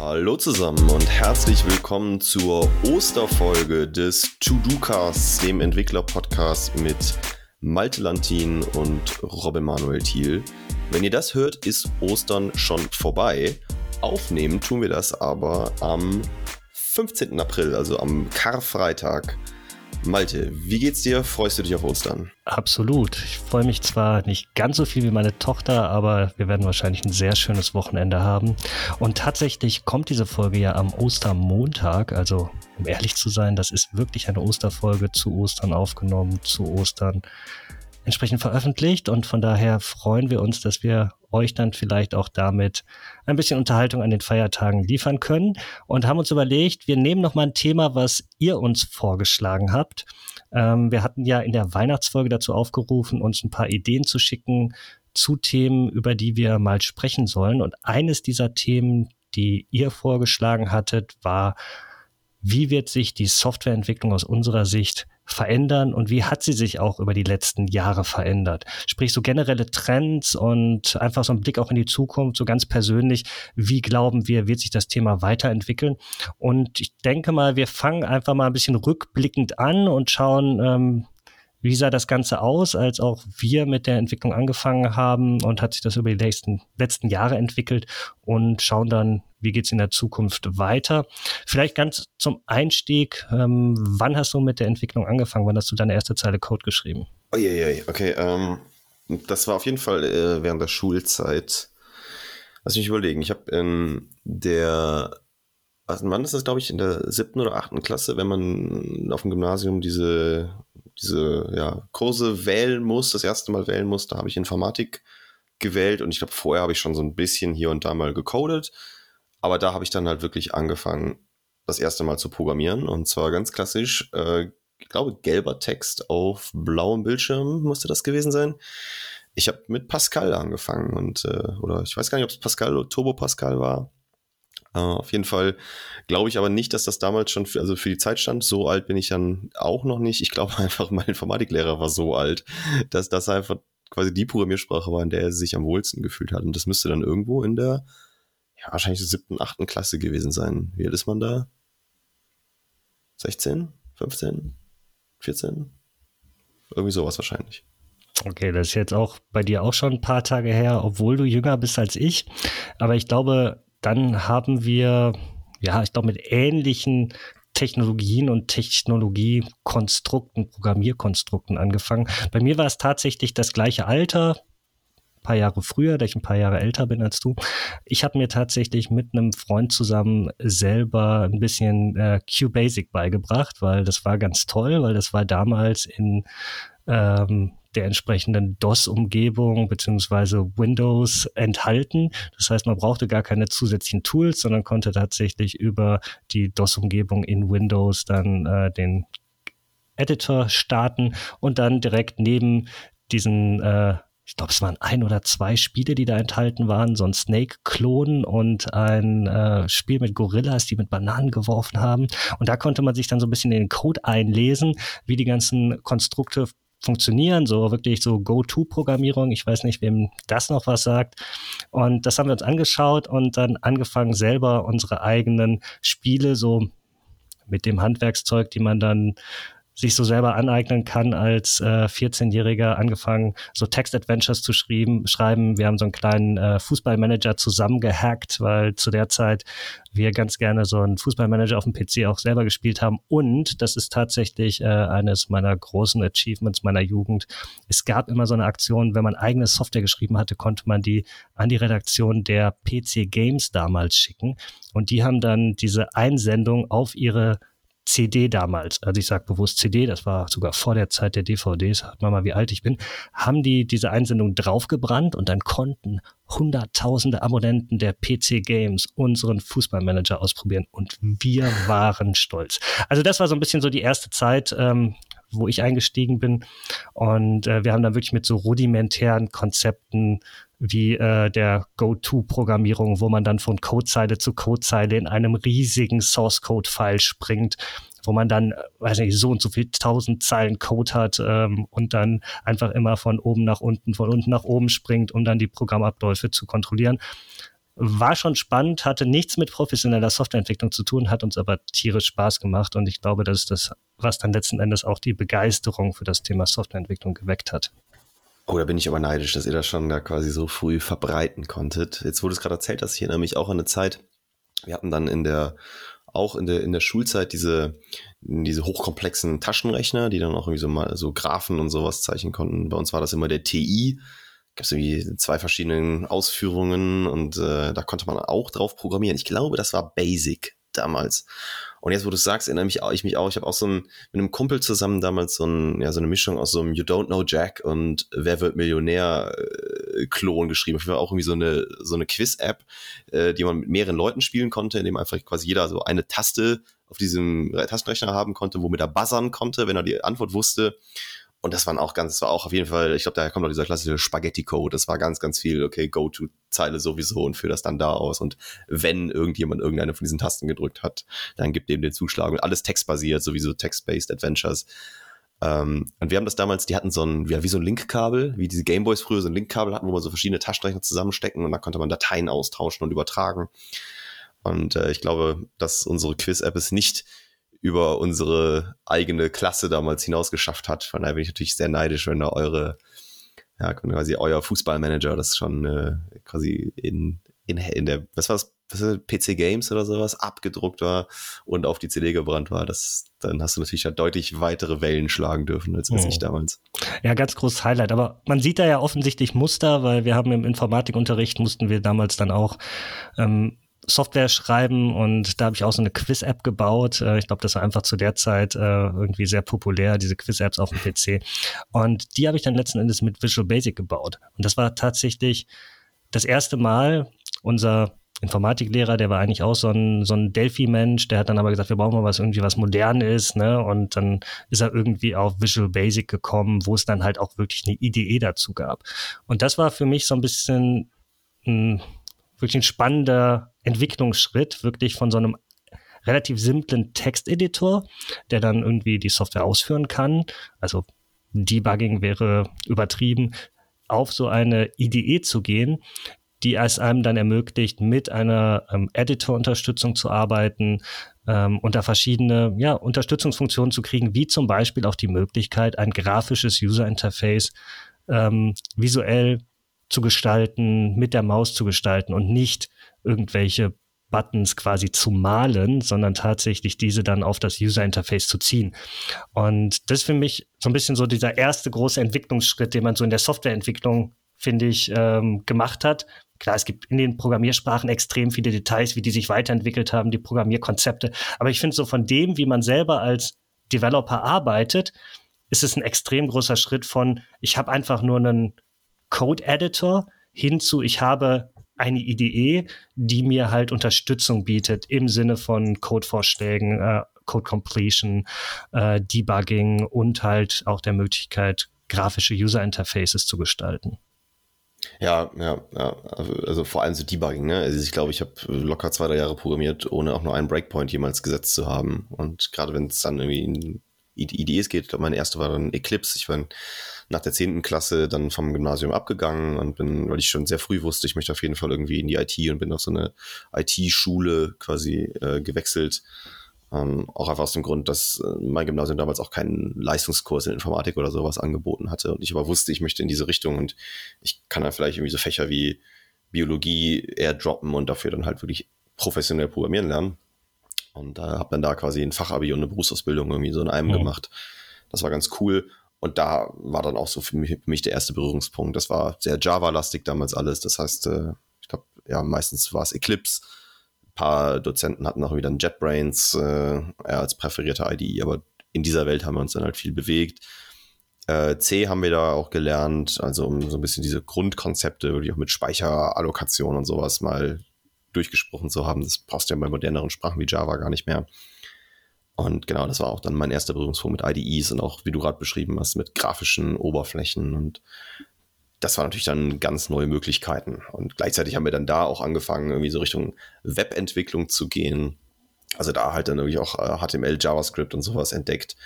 Hallo zusammen und herzlich willkommen zur Osterfolge des To-Do-Casts, dem Entwickler-Podcast mit Malte Lantin und Robin Manuel Thiel. Wenn ihr das hört, ist Ostern schon vorbei. Aufnehmen tun wir das aber am 15. April, also am Karfreitag. Malte, wie geht's dir? Freust du dich auf Ostern? Absolut. Ich freue mich zwar nicht ganz so viel wie meine Tochter, aber wir werden wahrscheinlich ein sehr schönes Wochenende haben. Und tatsächlich kommt diese Folge ja am Ostermontag. Also, um ehrlich zu sein, das ist wirklich eine Osterfolge zu Ostern aufgenommen, zu Ostern entsprechend veröffentlicht. Und von daher freuen wir uns, dass wir euch dann vielleicht auch damit ein bisschen Unterhaltung an den Feiertagen liefern können und haben uns überlegt, wir nehmen noch mal ein Thema, was ihr uns vorgeschlagen habt. Ähm, wir hatten ja in der Weihnachtsfolge dazu aufgerufen, uns ein paar Ideen zu schicken zu Themen, über die wir mal sprechen sollen. Und eines dieser Themen, die ihr vorgeschlagen hattet, war, wie wird sich die Softwareentwicklung aus unserer Sicht verändern und wie hat sie sich auch über die letzten Jahre verändert? Sprich, so generelle Trends und einfach so ein Blick auch in die Zukunft, so ganz persönlich, wie glauben wir, wird sich das Thema weiterentwickeln? Und ich denke mal, wir fangen einfach mal ein bisschen rückblickend an und schauen, ähm, wie sah das Ganze aus, als auch wir mit der Entwicklung angefangen haben und hat sich das über die letzten, letzten Jahre entwickelt und schauen dann, wie geht's in der Zukunft weiter. Vielleicht ganz zum Einstieg, ähm, wann hast du mit der Entwicklung angefangen? Wann hast du deine erste Zeile Code geschrieben? Je. okay. Ähm, das war auf jeden Fall äh, während der Schulzeit. Lass mich überlegen. Ich habe in der also wann ist das, glaube ich, in der siebten oder achten Klasse, wenn man auf dem Gymnasium diese diese ja, Kurse wählen muss, das erste Mal wählen muss, da habe ich Informatik gewählt und ich glaube, vorher habe ich schon so ein bisschen hier und da mal gecodet, aber da habe ich dann halt wirklich angefangen, das erste Mal zu programmieren und zwar ganz klassisch, äh, ich glaube, gelber Text auf blauem Bildschirm musste das gewesen sein. Ich habe mit Pascal angefangen und äh, oder ich weiß gar nicht, ob es Pascal oder Turbo Pascal war. Auf jeden Fall glaube ich aber nicht, dass das damals schon für, also für die Zeit stand. So alt bin ich dann auch noch nicht. Ich glaube einfach, mein Informatiklehrer war so alt, dass das einfach quasi die Programmiersprache war, in der er sich am wohlsten gefühlt hat. Und das müsste dann irgendwo in der, ja, wahrscheinlich siebten, achten Klasse gewesen sein. Wie alt ist man da? 16? 15? 14? Irgendwie sowas wahrscheinlich. Okay, das ist jetzt auch bei dir auch schon ein paar Tage her, obwohl du jünger bist als ich. Aber ich glaube, dann haben wir, ja, ich glaube, mit ähnlichen Technologien und Technologiekonstrukten, Programmierkonstrukten angefangen. Bei mir war es tatsächlich das gleiche Alter, ein paar Jahre früher, da ich ein paar Jahre älter bin als du. Ich habe mir tatsächlich mit einem Freund zusammen selber ein bisschen äh, QBasic beigebracht, weil das war ganz toll, weil das war damals in ähm, der entsprechenden DOS-Umgebung beziehungsweise Windows enthalten. Das heißt, man brauchte gar keine zusätzlichen Tools, sondern konnte tatsächlich über die DOS-Umgebung in Windows dann äh, den Editor starten und dann direkt neben diesen äh, ich glaube, es waren ein oder zwei Spiele, die da enthalten waren, so ein Snake-Klon und ein äh, Spiel mit Gorillas, die mit Bananen geworfen haben. Und da konnte man sich dann so ein bisschen in den Code einlesen, wie die ganzen Konstrukte funktionieren, so wirklich so Go-To-Programmierung. Ich weiß nicht, wem das noch was sagt. Und das haben wir uns angeschaut und dann angefangen, selber unsere eigenen Spiele so mit dem Handwerkszeug, die man dann sich so selber aneignen kann als äh, 14-Jähriger angefangen, so Text-Adventures zu schreiben. schreiben. Wir haben so einen kleinen äh, Fußballmanager zusammengehackt, weil zu der Zeit wir ganz gerne so einen Fußballmanager auf dem PC auch selber gespielt haben. Und das ist tatsächlich äh, eines meiner großen Achievements meiner Jugend. Es gab immer so eine Aktion, wenn man eigene Software geschrieben hatte, konnte man die an die Redaktion der PC Games damals schicken. Und die haben dann diese Einsendung auf ihre CD damals, also ich sage bewusst CD, das war sogar vor der Zeit der DVDs, hört man mal, wie alt ich bin, haben die diese Einsendung draufgebrannt und dann konnten hunderttausende Abonnenten der PC Games unseren Fußballmanager ausprobieren und wir waren stolz. Also das war so ein bisschen so die erste Zeit, ähm, wo ich eingestiegen bin und äh, wir haben dann wirklich mit so rudimentären Konzepten wie äh, der Go-To-Programmierung, wo man dann von Codezeile zu Codezeile in einem riesigen Source-Code-File springt, wo man dann, äh, weiß nicht, so und so viel tausend Zeilen Code hat ähm, und dann einfach immer von oben nach unten, von unten nach oben springt, um dann die Programmabläufe zu kontrollieren. war schon spannend, hatte nichts mit professioneller Softwareentwicklung zu tun, hat uns aber tierisch Spaß gemacht und ich glaube, das ist das, was dann letzten Endes auch die Begeisterung für das Thema Softwareentwicklung geweckt hat. Oh, da bin ich aber neidisch, dass ihr das schon da quasi so früh verbreiten konntet. Jetzt wurde es gerade erzählt, dass ich erinnere mich auch eine Zeit, wir hatten dann in der, auch in der, in der Schulzeit diese, diese hochkomplexen Taschenrechner, die dann auch irgendwie so mal so Graphen und sowas zeichnen konnten. Bei uns war das immer der TI. Gab es irgendwie zwei verschiedene Ausführungen und äh, da konnte man auch drauf programmieren. Ich glaube, das war Basic damals. Und jetzt, wo du sagst, erinnere mich auch, ich mich auch. Ich habe auch so ein, mit einem Kumpel zusammen damals so, ein, ja, so eine Mischung aus so einem You Don't Know Jack und Wer wird Millionär äh, geschrieben. Ich war auch irgendwie so eine, so eine Quiz-App, äh, die man mit mehreren Leuten spielen konnte, in dem einfach quasi jeder so eine Taste auf diesem Tastenrechner haben konnte, womit er buzzern konnte, wenn er die Antwort wusste. Und das waren auch ganz, das war auch auf jeden Fall, ich glaube, daher kommt auch dieser klassische Spaghetti-Code. Das war ganz, ganz viel, okay, Go-To-Zeile sowieso und führe das dann da aus. Und wenn irgendjemand irgendeine von diesen Tasten gedrückt hat, dann gibt dem den Zuschlag. Und alles textbasiert, sowieso Text-Based Adventures. Ähm, und wir haben das damals, die hatten so ein, ja, wie so ein Linkkabel, wie diese Gameboys früher so ein Linkkabel hatten, wo man so verschiedene Taschenrechner zusammenstecken und da konnte man Dateien austauschen und übertragen. Und äh, ich glaube, dass unsere Quiz-App es nicht über unsere eigene Klasse damals hinaus geschafft hat. Von daher bin ich natürlich sehr neidisch, wenn da eure, ja, quasi euer Fußballmanager das schon äh, quasi in, in, in der, was war das, was ist, PC Games oder sowas abgedruckt war und auf die CD gebrannt war. Das, dann hast du natürlich ja deutlich weitere Wellen schlagen dürfen als, als oh. ich damals. Ja, ganz großes Highlight. Aber man sieht da ja offensichtlich Muster, weil wir haben im Informatikunterricht mussten wir damals dann auch ähm, Software schreiben und da habe ich auch so eine Quiz-App gebaut. Äh, ich glaube, das war einfach zu der Zeit äh, irgendwie sehr populär, diese Quiz-Apps auf dem PC. Und die habe ich dann letzten Endes mit Visual Basic gebaut. Und das war tatsächlich das erste Mal, unser Informatiklehrer, der war eigentlich auch so ein, so ein Delphi-Mensch, der hat dann aber gesagt, wir brauchen mal was irgendwie was modern ist, ne? Und dann ist er irgendwie auf Visual Basic gekommen, wo es dann halt auch wirklich eine IDE dazu gab. Und das war für mich so ein bisschen ein, wirklich ein spannender Entwicklungsschritt, wirklich von so einem relativ simplen Texteditor, der dann irgendwie die Software ausführen kann. Also Debugging wäre übertrieben, auf so eine IDE zu gehen, die es einem dann ermöglicht, mit einer ähm, Editor-Unterstützung zu arbeiten ähm, und da verschiedene ja, Unterstützungsfunktionen zu kriegen, wie zum Beispiel auch die Möglichkeit, ein grafisches User-Interface ähm, visuell zu gestalten, mit der Maus zu gestalten und nicht irgendwelche Buttons quasi zu malen, sondern tatsächlich diese dann auf das User Interface zu ziehen. Und das ist für mich so ein bisschen so dieser erste große Entwicklungsschritt, den man so in der Softwareentwicklung, finde ich, ähm, gemacht hat. Klar, es gibt in den Programmiersprachen extrem viele Details, wie die sich weiterentwickelt haben, die Programmierkonzepte. Aber ich finde so von dem, wie man selber als Developer arbeitet, ist es ein extrem großer Schritt von, ich habe einfach nur einen Code-Editor hinzu, ich habe eine IDE, die mir halt Unterstützung bietet im Sinne von Codevorschlägen, äh, Code Completion, äh, Debugging und halt auch der Möglichkeit, grafische User Interfaces zu gestalten. Ja, ja, ja, also vor allem so Debugging, ne? Also ich glaube, ich habe locker zwei, drei Jahre programmiert, ohne auch nur einen Breakpoint jemals gesetzt zu haben. Und gerade wenn es dann irgendwie in IDEs geht, meine erste war dann Eclipse. Ich war nach der zehnten Klasse dann vom Gymnasium abgegangen und bin, weil ich schon sehr früh wusste, ich möchte auf jeden Fall irgendwie in die IT und bin auf so eine IT-Schule quasi äh, gewechselt. Ähm, auch einfach aus dem Grund, dass äh, mein Gymnasium damals auch keinen Leistungskurs in Informatik oder sowas angeboten hatte und ich aber wusste, ich möchte in diese Richtung und ich kann dann vielleicht irgendwie so Fächer wie Biologie eher droppen und dafür dann halt wirklich professionell programmieren lernen. Und äh, habe dann da quasi ein Fachabi und eine Berufsausbildung irgendwie so in einem oh. gemacht. Das war ganz cool. Und da war dann auch so für mich, für mich der erste Berührungspunkt. Das war sehr Java-lastig damals alles. Das heißt, äh, ich glaube, ja, meistens war es Eclipse. Ein paar Dozenten hatten auch wieder ein JetBrains äh, als präferierte IDE, aber in dieser Welt haben wir uns dann halt viel bewegt. Äh, C haben wir da auch gelernt, also um so ein bisschen diese Grundkonzepte, wirklich auch mit Speicherallokation und sowas mal durchgesprochen zu haben. Das du ja bei moderneren Sprachen wie Java gar nicht mehr. Und genau, das war auch dann mein erster Berührungspunkt mit IDEs und auch, wie du gerade beschrieben hast, mit grafischen Oberflächen. Und das waren natürlich dann ganz neue Möglichkeiten. Und gleichzeitig haben wir dann da auch angefangen, irgendwie so Richtung Webentwicklung zu gehen. Also da halt dann irgendwie auch HTML, äh, JavaScript und sowas entdeckt,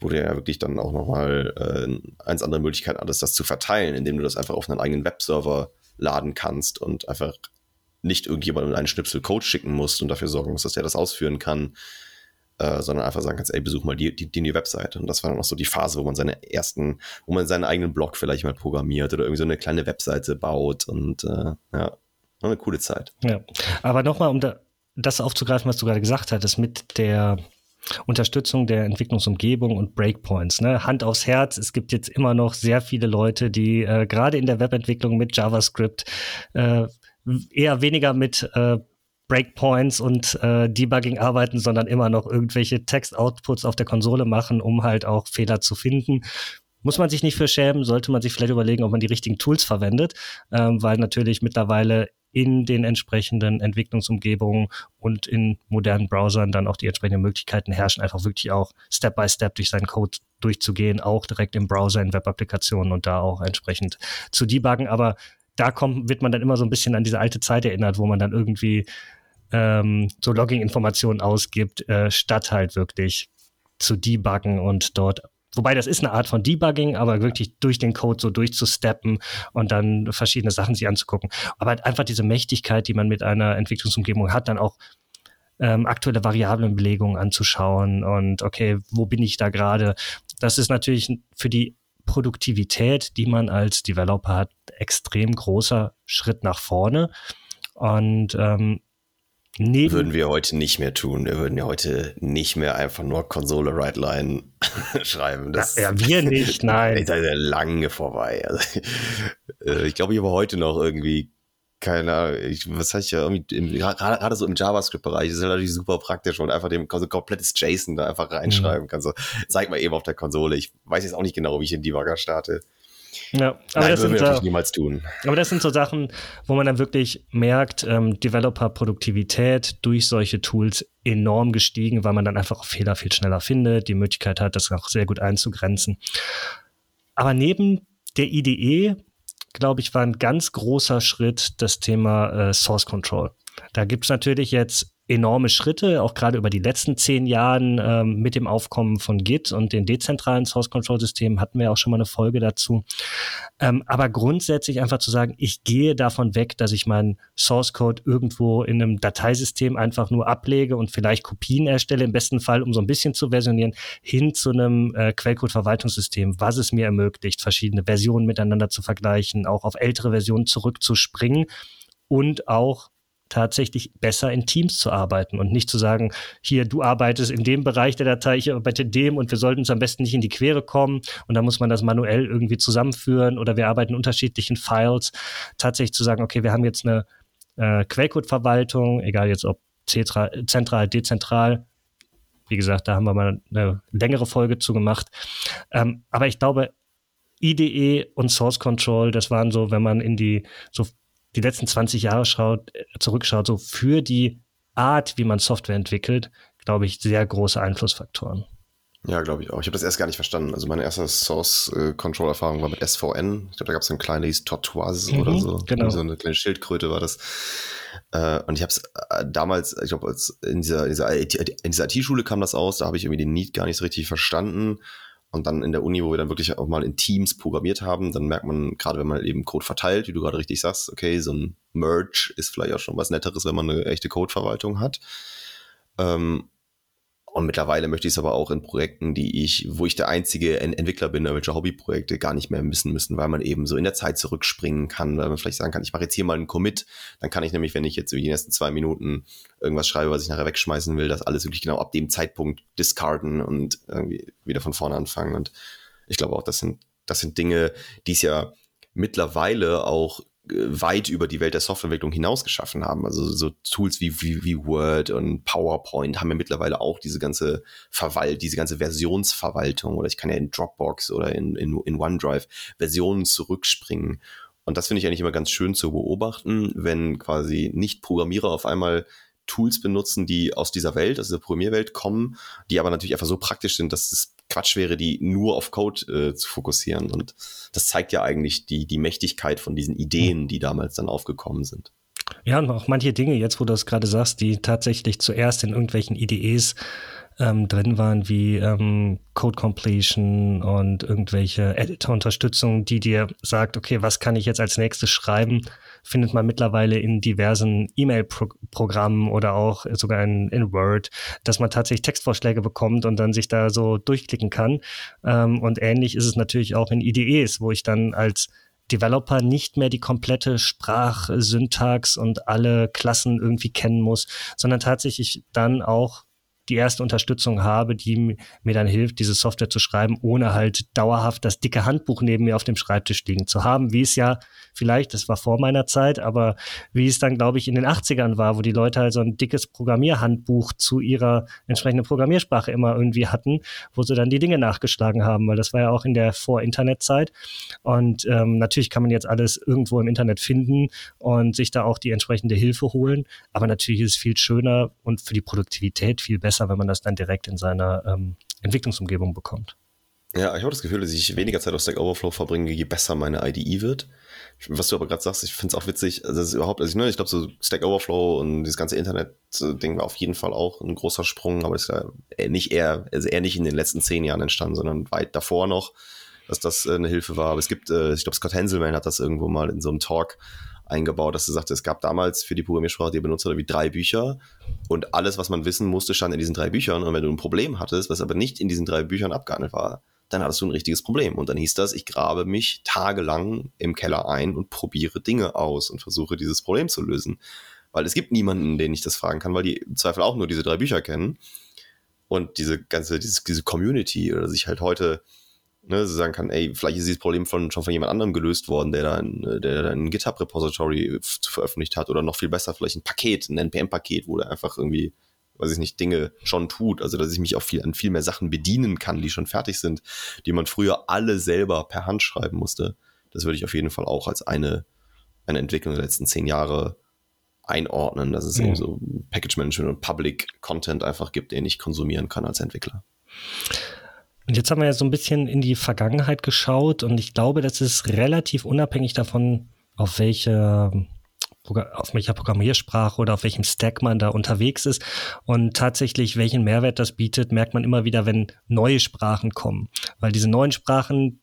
wo du ja wirklich dann auch nochmal äh, eins andere Möglichkeit hattest, das zu verteilen, indem du das einfach auf einen eigenen Webserver laden kannst und einfach nicht irgendjemandem einen Schnipsel Code schicken musst und dafür sorgen musst, dass der das ausführen kann, äh, sondern einfach sagen kannst, ey, besuch mal die, die, die Webseite. Und das war dann auch so die Phase, wo man seine ersten, wo man seinen eigenen Blog vielleicht mal programmiert oder irgendwie so eine kleine Webseite baut und äh, ja, eine coole Zeit. Ja, aber nochmal, um da, das aufzugreifen, was du gerade gesagt hattest, mit der Unterstützung der Entwicklungsumgebung und Breakpoints. Ne? Hand aufs Herz, es gibt jetzt immer noch sehr viele Leute, die äh, gerade in der Webentwicklung mit JavaScript äh, eher weniger mit äh, Breakpoints und äh, Debugging arbeiten, sondern immer noch irgendwelche Text-Outputs auf der Konsole machen, um halt auch Fehler zu finden. Muss man sich nicht für schämen, sollte man sich vielleicht überlegen, ob man die richtigen Tools verwendet, ähm, weil natürlich mittlerweile in den entsprechenden Entwicklungsumgebungen und in modernen Browsern dann auch die entsprechenden Möglichkeiten herrschen, einfach wirklich auch Step by Step durch seinen Code durchzugehen, auch direkt im Browser, in Web-Applikationen und da auch entsprechend zu debuggen. Aber da kommt, wird man dann immer so ein bisschen an diese alte Zeit erinnert, wo man dann irgendwie ähm, so Logging-Informationen ausgibt, äh, statt halt wirklich zu debuggen und dort Wobei das ist eine Art von Debugging, aber wirklich durch den Code so durchzusteppen und dann verschiedene Sachen sich anzugucken. Aber halt einfach diese Mächtigkeit, die man mit einer Entwicklungsumgebung hat, dann auch ähm, aktuelle Variablenbelegungen anzuschauen und okay, wo bin ich da gerade? Das ist natürlich für die Produktivität, die man als Developer hat, extrem großer Schritt nach vorne. Und ähm, Neben würden wir heute nicht mehr tun. Wir würden ja heute nicht mehr einfach nur Konsole Write Line schreiben. Das, ja, wir nicht, nein. Ist ja lange vorbei. Also, äh, ich glaube, ich habe heute noch irgendwie keine Ahnung, ich, was heißt ja irgendwie, gerade so im JavaScript-Bereich ist es natürlich super praktisch und einfach dem so komplettes JSON da einfach reinschreiben mhm. kannst. So, zeig mal eben auf der Konsole. Ich weiß jetzt auch nicht genau, wie ich den Debugger starte. Ja, aber Nein, das sind wir natürlich niemals tun. Aber das sind so Sachen, wo man dann wirklich merkt, ähm, Developer-Produktivität durch solche Tools enorm gestiegen, weil man dann einfach Fehler viel schneller findet, die Möglichkeit hat, das auch sehr gut einzugrenzen. Aber neben der IDE, glaube ich, war ein ganz großer Schritt das Thema äh, Source Control. Da gibt es natürlich jetzt enorme Schritte, auch gerade über die letzten zehn Jahren ähm, mit dem Aufkommen von Git und den dezentralen Source Control Systemen hatten wir auch schon mal eine Folge dazu. Ähm, aber grundsätzlich einfach zu sagen, ich gehe davon weg, dass ich meinen Source Code irgendwo in einem Dateisystem einfach nur ablege und vielleicht Kopien erstelle, im besten Fall, um so ein bisschen zu versionieren, hin zu einem äh, Quellcode-Verwaltungssystem, was es mir ermöglicht, verschiedene Versionen miteinander zu vergleichen, auch auf ältere Versionen zurückzuspringen und auch tatsächlich besser in Teams zu arbeiten und nicht zu sagen, hier, du arbeitest in dem Bereich der Datei, ich arbeite in dem und wir sollten uns am besten nicht in die Quere kommen und dann muss man das manuell irgendwie zusammenführen oder wir arbeiten in unterschiedlichen Files. Tatsächlich zu sagen, okay, wir haben jetzt eine äh, Quellcode-Verwaltung, egal jetzt ob zentral, dezentral, wie gesagt, da haben wir mal eine längere Folge zu gemacht. Ähm, aber ich glaube, IDE und Source Control, das waren so, wenn man in die so die letzten 20 Jahre schaut, zurückschaut, so für die Art, wie man Software entwickelt, glaube ich, sehr große Einflussfaktoren. Ja, glaube ich auch. Ich habe das erst gar nicht verstanden. Also meine erste Source-Control-Erfahrung war mit SVN. Ich glaube, da gab es so ein kleines Tortoise mhm, oder so. Genau. So eine kleine Schildkröte war das. Äh, und ich habe es äh, damals, ich glaube, in dieser, in dieser IT-Schule kam das aus, da habe ich irgendwie den Need gar nicht so richtig verstanden. Und dann in der Uni, wo wir dann wirklich auch mal in Teams programmiert haben, dann merkt man, gerade wenn man eben Code verteilt, wie du gerade richtig sagst, okay, so ein Merge ist vielleicht auch schon was Netteres, wenn man eine echte Codeverwaltung hat. Ähm, und mittlerweile möchte ich es aber auch in Projekten, die ich, wo ich der einzige Entwickler bin, welche Hobbyprojekte gar nicht mehr missen müssen, weil man eben so in der Zeit zurückspringen kann, weil man vielleicht sagen kann, ich mache jetzt hier mal einen Commit, dann kann ich nämlich, wenn ich jetzt in den ersten zwei Minuten irgendwas schreibe, was ich nachher wegschmeißen will, das alles wirklich genau ab dem Zeitpunkt discarden und irgendwie wieder von vorne anfangen. Und ich glaube auch, das sind, das sind Dinge, die es ja mittlerweile auch weit über die Welt der Softwareentwicklung hinaus geschaffen haben. Also so Tools wie, wie, wie Word und PowerPoint haben ja mittlerweile auch diese ganze Verwalt, diese ganze Versionsverwaltung oder ich kann ja in Dropbox oder in, in, in OneDrive Versionen zurückspringen. Und das finde ich eigentlich immer ganz schön zu beobachten, wenn quasi Nicht-Programmierer auf einmal Tools benutzen, die aus dieser Welt, aus dieser Programmierwelt kommen, die aber natürlich einfach so praktisch sind, dass es Quatsch wäre, die nur auf Code äh, zu fokussieren. Und das zeigt ja eigentlich die, die Mächtigkeit von diesen Ideen, die damals dann aufgekommen sind. Ja, und auch manche Dinge, jetzt wo du es gerade sagst, die tatsächlich zuerst in irgendwelchen IDEs ähm, drin waren, wie ähm, Code Completion und irgendwelche Editor-Unterstützung, die dir sagt, okay, was kann ich jetzt als nächstes schreiben, findet man mittlerweile in diversen E-Mail-Programmen oder auch sogar in, in, Word, dass man tatsächlich Textvorschläge bekommt und dann sich da so durchklicken kann. Ähm, und ähnlich ist es natürlich auch in IDEs, wo ich dann als Developer nicht mehr die komplette Sprachsyntax und alle Klassen irgendwie kennen muss, sondern tatsächlich dann auch die erste Unterstützung habe, die mir dann hilft, diese Software zu schreiben, ohne halt dauerhaft das dicke Handbuch neben mir auf dem Schreibtisch liegen zu haben, wie es ja vielleicht, das war vor meiner Zeit, aber wie es dann, glaube ich, in den 80ern war, wo die Leute halt so ein dickes Programmierhandbuch zu ihrer entsprechenden Programmiersprache immer irgendwie hatten, wo sie dann die Dinge nachgeschlagen haben, weil das war ja auch in der Vor-Internet-Zeit. Und ähm, natürlich kann man jetzt alles irgendwo im Internet finden und sich da auch die entsprechende Hilfe holen, aber natürlich ist es viel schöner und für die Produktivität viel besser besser, wenn man das dann direkt in seiner ähm, Entwicklungsumgebung bekommt. Ja, ich habe das Gefühl, dass ich weniger Zeit auf Stack Overflow verbringe, je besser meine IDE wird. Was du aber gerade sagst, ich finde es auch witzig, also das überhaupt, also ich, ne, ich glaube, so Stack Overflow und dieses ganze Internet-Ding war auf jeden Fall auch ein großer Sprung, aber ist ja nicht eher, also eher nicht in den letzten zehn Jahren entstanden, sondern weit davor noch, dass das äh, eine Hilfe war. Aber es gibt, äh, ich glaube, Scott Henselman hat das irgendwo mal in so einem Talk eingebaut, dass du sagst, es gab damals für die Programmiersprache, die er benutzt hat, wie drei Bücher und alles, was man wissen musste, stand in diesen drei Büchern. Und wenn du ein Problem hattest, was aber nicht in diesen drei Büchern abgehandelt war, dann hattest du ein richtiges Problem. Und dann hieß das, ich grabe mich tagelang im Keller ein und probiere Dinge aus und versuche dieses Problem zu lösen. Weil es gibt niemanden, den ich das fragen kann, weil die im Zweifel auch nur diese drei Bücher kennen. Und diese ganze, diese, diese Community oder sich halt heute ne, so sagen kann, ey, vielleicht ist dieses Problem von, schon von jemand anderem gelöst worden, der da ein, der da ein GitHub-Repository veröffentlicht hat oder noch viel besser vielleicht ein Paket, ein NPM-Paket, wo der einfach irgendwie, weiß ich nicht, Dinge schon tut. Also, dass ich mich auch viel, an viel mehr Sachen bedienen kann, die schon fertig sind, die man früher alle selber per Hand schreiben musste. Das würde ich auf jeden Fall auch als eine, eine Entwicklung der letzten zehn Jahre einordnen, dass es mhm. eben so Package Management und Public Content einfach gibt, den ich konsumieren kann als Entwickler. Und jetzt haben wir ja so ein bisschen in die Vergangenheit geschaut und ich glaube, das ist relativ unabhängig davon, auf welche auf welcher Programmiersprache oder auf welchem Stack man da unterwegs ist. Und tatsächlich, welchen Mehrwert das bietet, merkt man immer wieder, wenn neue Sprachen kommen. Weil diese neuen Sprachen,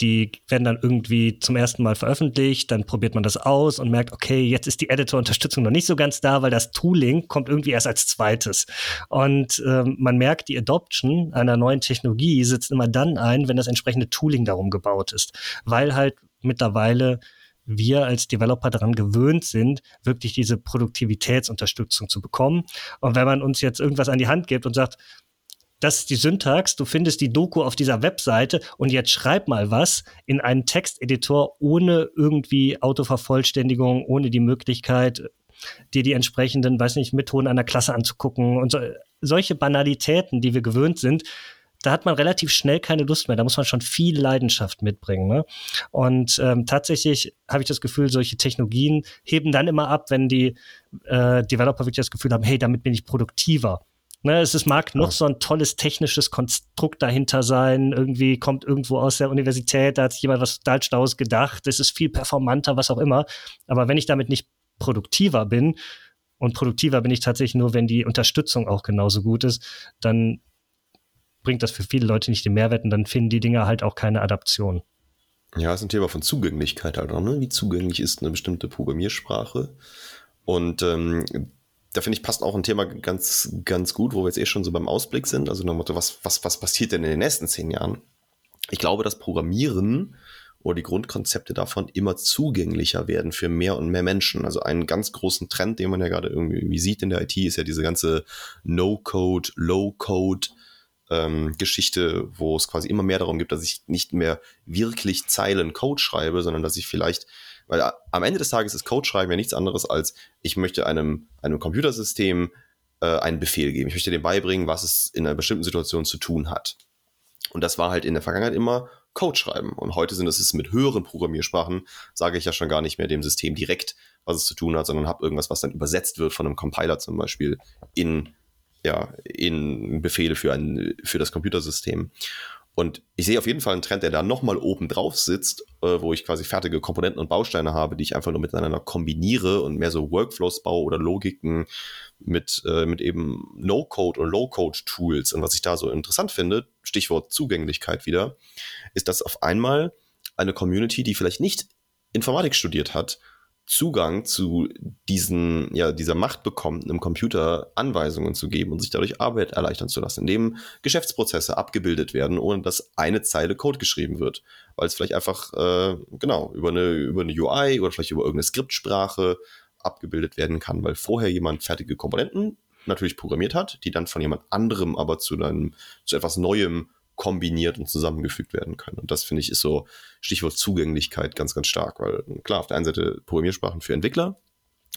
die werden dann irgendwie zum ersten Mal veröffentlicht, dann probiert man das aus und merkt, okay, jetzt ist die Editor-Unterstützung noch nicht so ganz da, weil das Tooling kommt irgendwie erst als zweites. Und ähm, man merkt, die Adoption einer neuen Technologie sitzt immer dann ein, wenn das entsprechende Tooling darum gebaut ist, weil halt mittlerweile wir als Developer daran gewöhnt sind, wirklich diese Produktivitätsunterstützung zu bekommen. Und wenn man uns jetzt irgendwas an die Hand gibt und sagt, das ist die Syntax, du findest die Doku auf dieser Webseite und jetzt schreib mal was in einen Texteditor ohne irgendwie Autovervollständigung, ohne die Möglichkeit, dir die entsprechenden, weiß nicht, Methoden einer Klasse anzugucken und so, solche Banalitäten, die wir gewöhnt sind, da hat man relativ schnell keine Lust mehr. Da muss man schon viel Leidenschaft mitbringen. Ne? Und ähm, tatsächlich habe ich das Gefühl, solche Technologien heben dann immer ab, wenn die äh, Developer wirklich das Gefühl haben, hey, damit bin ich produktiver. Ne, es ist, mag noch so ein tolles technisches Konstrukt dahinter sein. Irgendwie kommt irgendwo aus der Universität, da hat sich jemand was total Schlaues gedacht. Es ist viel performanter, was auch immer. Aber wenn ich damit nicht produktiver bin, und produktiver bin ich tatsächlich nur, wenn die Unterstützung auch genauso gut ist, dann bringt das für viele Leute nicht den Mehrwert und dann finden die Dinge halt auch keine Adaption. Ja, es ist ein Thema von Zugänglichkeit halt auch, ne? Wie zugänglich ist eine bestimmte Programmiersprache? Und ähm, da finde ich, passt auch ein Thema ganz, ganz gut, wo wir jetzt eh schon so beim Ausblick sind. Also nach Motto, was, was, was passiert denn in den nächsten zehn Jahren? Ich glaube, dass Programmieren oder die Grundkonzepte davon immer zugänglicher werden für mehr und mehr Menschen. Also einen ganz großen Trend, den man ja gerade irgendwie sieht in der IT, ist ja diese ganze No-Code, Low-Code ähm, Geschichte, wo es quasi immer mehr darum geht, dass ich nicht mehr wirklich Zeilen Code schreibe, sondern dass ich vielleicht weil am Ende des Tages ist Code schreiben ja nichts anderes als, ich möchte einem, einem Computersystem äh, einen Befehl geben. Ich möchte dem beibringen, was es in einer bestimmten Situation zu tun hat. Und das war halt in der Vergangenheit immer Code schreiben. Und heute sind es mit höheren Programmiersprachen, sage ich ja schon gar nicht mehr dem System direkt, was es zu tun hat, sondern habe irgendwas, was dann übersetzt wird von einem Compiler zum Beispiel in, ja, in Befehle für, ein, für das Computersystem. Und ich sehe auf jeden Fall einen Trend, der da nochmal oben drauf sitzt, äh, wo ich quasi fertige Komponenten und Bausteine habe, die ich einfach nur miteinander kombiniere und mehr so Workflows baue oder Logiken mit, äh, mit eben No-Code und Low-Code-Tools. Und was ich da so interessant finde, Stichwort Zugänglichkeit wieder, ist, dass auf einmal eine Community, die vielleicht nicht Informatik studiert hat, Zugang zu diesen, ja, dieser Macht bekommt, einem Computer Anweisungen zu geben und sich dadurch Arbeit erleichtern zu lassen, indem Geschäftsprozesse abgebildet werden, ohne dass eine Zeile Code geschrieben wird. Weil es vielleicht einfach, äh, genau, über eine, über eine UI oder vielleicht über irgendeine Skriptsprache abgebildet werden kann, weil vorher jemand fertige Komponenten natürlich programmiert hat, die dann von jemand anderem aber zu einem, zu etwas Neuem kombiniert und zusammengefügt werden können. Und das finde ich ist so Stichwort Zugänglichkeit ganz, ganz stark, weil klar, auf der einen Seite Programmiersprachen für Entwickler,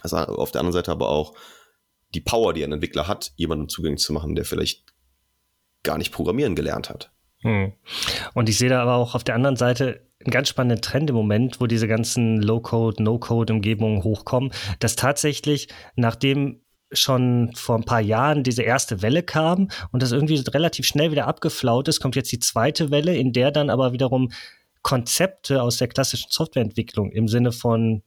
also auf der anderen Seite aber auch die Power, die ein Entwickler hat, jemanden zugänglich zu machen, der vielleicht gar nicht programmieren gelernt hat. Hm. Und ich sehe da aber auch auf der anderen Seite einen ganz spannenden Trend im Moment, wo diese ganzen Low-Code, No-Code-Umgebungen hochkommen, dass tatsächlich, nachdem schon vor ein paar Jahren diese erste Welle kam und das irgendwie relativ schnell wieder abgeflaut ist, kommt jetzt die zweite Welle, in der dann aber wiederum Konzepte aus der klassischen Softwareentwicklung im Sinne von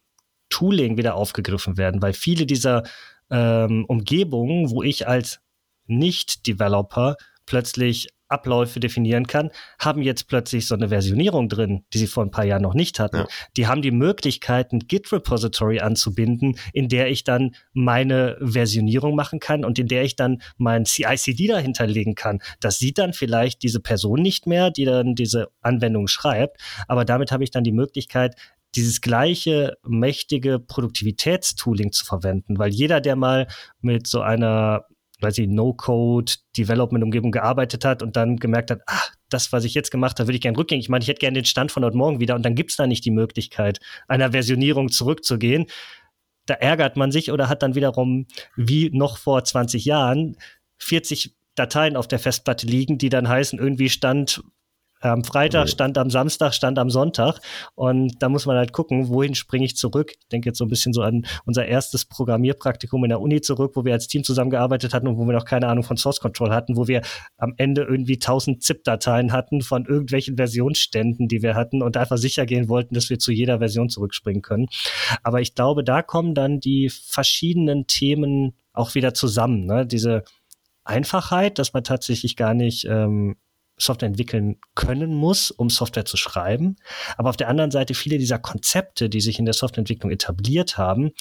Tooling wieder aufgegriffen werden, weil viele dieser ähm, Umgebungen, wo ich als Nicht-Developer plötzlich Abläufe definieren kann, haben jetzt plötzlich so eine Versionierung drin, die sie vor ein paar Jahren noch nicht hatten. Ja. Die haben die Möglichkeit, ein Git-Repository anzubinden, in der ich dann meine Versionierung machen kann und in der ich dann mein CI/CD dahinterlegen kann. Das sieht dann vielleicht diese Person nicht mehr, die dann diese Anwendung schreibt, aber damit habe ich dann die Möglichkeit, dieses gleiche mächtige Produktivitätstooling zu verwenden, weil jeder, der mal mit so einer weiß ich, No-Code-Development-Umgebung gearbeitet hat und dann gemerkt hat, ach, das, was ich jetzt gemacht habe, würde ich gerne rückgängig machen. Ich hätte gerne den Stand von heute Morgen wieder und dann gibt es da nicht die Möglichkeit, einer Versionierung zurückzugehen. Da ärgert man sich oder hat dann wiederum, wie noch vor 20 Jahren, 40 Dateien auf der Festplatte liegen, die dann heißen, irgendwie stand am Freitag, stand am Samstag, stand am Sonntag. Und da muss man halt gucken, wohin springe ich zurück. Ich denke jetzt so ein bisschen so an unser erstes Programmierpraktikum in der Uni zurück, wo wir als Team zusammengearbeitet hatten und wo wir noch keine Ahnung von Source Control hatten, wo wir am Ende irgendwie 1000 ZIP-Dateien hatten von irgendwelchen Versionsständen, die wir hatten und einfach sicher gehen wollten, dass wir zu jeder Version zurückspringen können. Aber ich glaube, da kommen dann die verschiedenen Themen auch wieder zusammen. Ne? Diese Einfachheit, dass man tatsächlich gar nicht ähm, Software entwickeln können muss, um Software zu schreiben. Aber auf der anderen Seite viele dieser Konzepte, die sich in der Softwareentwicklung etabliert haben,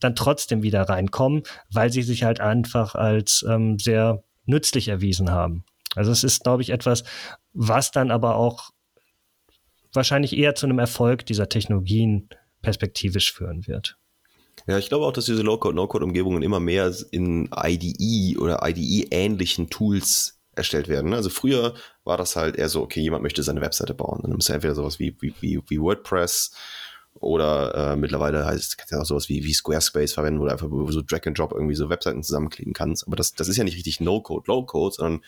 dann trotzdem wieder reinkommen, weil sie sich halt einfach als ähm, sehr nützlich erwiesen haben. Also es ist, glaube ich, etwas, was dann aber auch wahrscheinlich eher zu einem Erfolg dieser Technologien perspektivisch führen wird. Ja, ich glaube auch, dass diese Low-Code, No-Code-Umgebungen immer mehr in IDE oder IDE-ähnlichen Tools erstellt werden. Ne? Also früher war das halt eher so, okay, jemand möchte seine Webseite bauen. Dann ist ja entweder sowas wie, wie, wie, wie WordPress oder äh, mittlerweile heißt kannst ja auch sowas wie, wie Squarespace verwenden, wo du einfach so Drag and Drop irgendwie so Webseiten zusammenklicken kannst. Aber das, das ist ja nicht richtig No-Code, Low-Code, sondern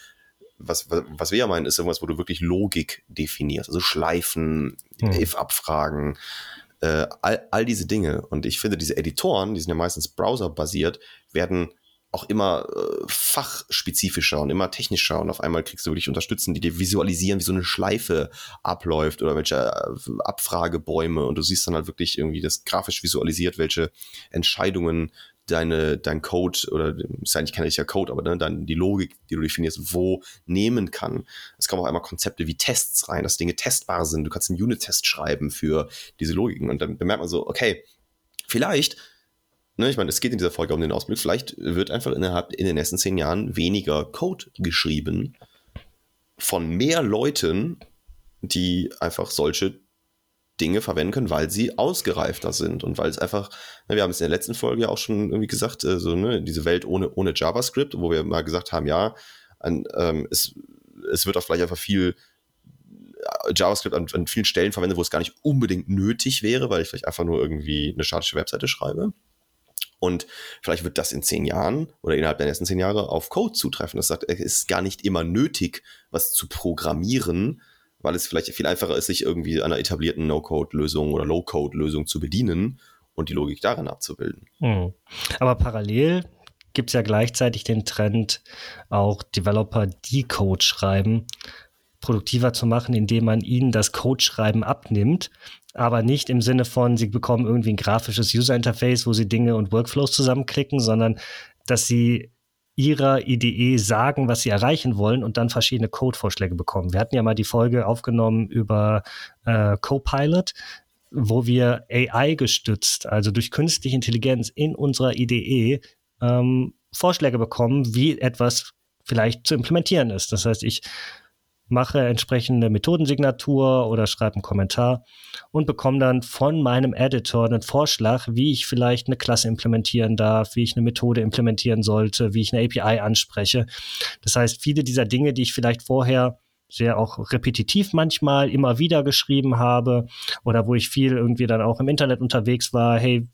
was, was wir ja meinen, ist irgendwas, wo du wirklich Logik definierst. Also Schleifen, hm. if-Abfragen, äh, all, all diese Dinge. Und ich finde, diese Editoren, die sind ja meistens browserbasiert, werden auch immer äh, fachspezifischer und immer technischer und auf einmal kriegst du wirklich Unterstützen, die dir visualisieren, wie so eine Schleife abläuft oder welche äh, Abfragebäume und du siehst dann halt wirklich irgendwie das grafisch visualisiert, welche Entscheidungen deine, dein Code oder ist eigentlich kein richtiger Code, aber ne, dann die Logik, die du definierst, wo nehmen kann. Es kommen auch einmal Konzepte wie Tests rein, dass Dinge testbar sind. Du kannst einen Unit-Test schreiben für diese Logiken und dann bemerkt man so, okay, vielleicht ne, ich meine, es geht in dieser Folge um den Ausblick, vielleicht wird einfach innerhalb in den nächsten zehn Jahren weniger Code geschrieben von mehr Leuten, die einfach solche Dinge verwenden können, weil sie ausgereifter sind und weil es einfach, ne, wir haben es in der letzten Folge ja auch schon irgendwie gesagt, äh, so, ne, diese Welt ohne, ohne JavaScript, wo wir mal gesagt haben, ja, ein, ähm, es, es wird auch vielleicht einfach viel äh, JavaScript an, an vielen Stellen verwendet, wo es gar nicht unbedingt nötig wäre, weil ich vielleicht einfach nur irgendwie eine statische Webseite schreibe. Und vielleicht wird das in zehn Jahren oder innerhalb der nächsten zehn Jahre auf Code zutreffen. Das sagt, es ist gar nicht immer nötig, was zu programmieren, weil es vielleicht viel einfacher ist, sich irgendwie einer etablierten No-Code-Lösung oder Low-Code-Lösung zu bedienen und die Logik darin abzubilden. Hm. Aber parallel gibt es ja gleichzeitig den Trend, auch Developer, die Code schreiben, produktiver zu machen, indem man ihnen das Code-Schreiben abnimmt aber nicht im Sinne von, sie bekommen irgendwie ein grafisches User-Interface, wo sie Dinge und Workflows zusammenklicken, sondern dass sie ihrer IDE sagen, was sie erreichen wollen und dann verschiedene Code-Vorschläge bekommen. Wir hatten ja mal die Folge aufgenommen über äh, Copilot, wo wir AI gestützt, also durch künstliche Intelligenz in unserer IDE ähm, Vorschläge bekommen, wie etwas vielleicht zu implementieren ist. Das heißt, ich mache entsprechende Methodensignatur oder schreibe einen Kommentar und bekomme dann von meinem Editor einen Vorschlag, wie ich vielleicht eine Klasse implementieren darf, wie ich eine Methode implementieren sollte, wie ich eine API anspreche. Das heißt, viele dieser Dinge, die ich vielleicht vorher sehr auch repetitiv manchmal immer wieder geschrieben habe oder wo ich viel irgendwie dann auch im Internet unterwegs war, hey,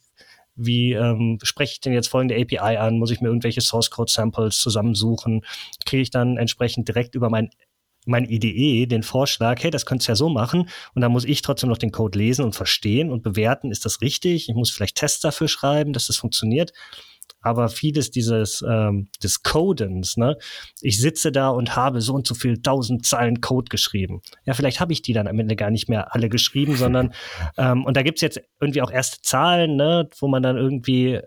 wie ähm, spreche ich denn jetzt folgende API an? Muss ich mir irgendwelche Source Code Samples zusammensuchen? Kriege ich dann entsprechend direkt über mein mein IDE den Vorschlag, hey, das könntest du ja so machen und dann muss ich trotzdem noch den Code lesen und verstehen und bewerten, ist das richtig? Ich muss vielleicht Tests dafür schreiben, dass das funktioniert. Aber vieles dieses ähm, des Codens, ne, ich sitze da und habe so und so viel tausend Zeilen Code geschrieben. Ja, vielleicht habe ich die dann am Ende gar nicht mehr alle geschrieben, sondern ähm, und da gibt's jetzt irgendwie auch erste Zahlen, ne, wo man dann irgendwie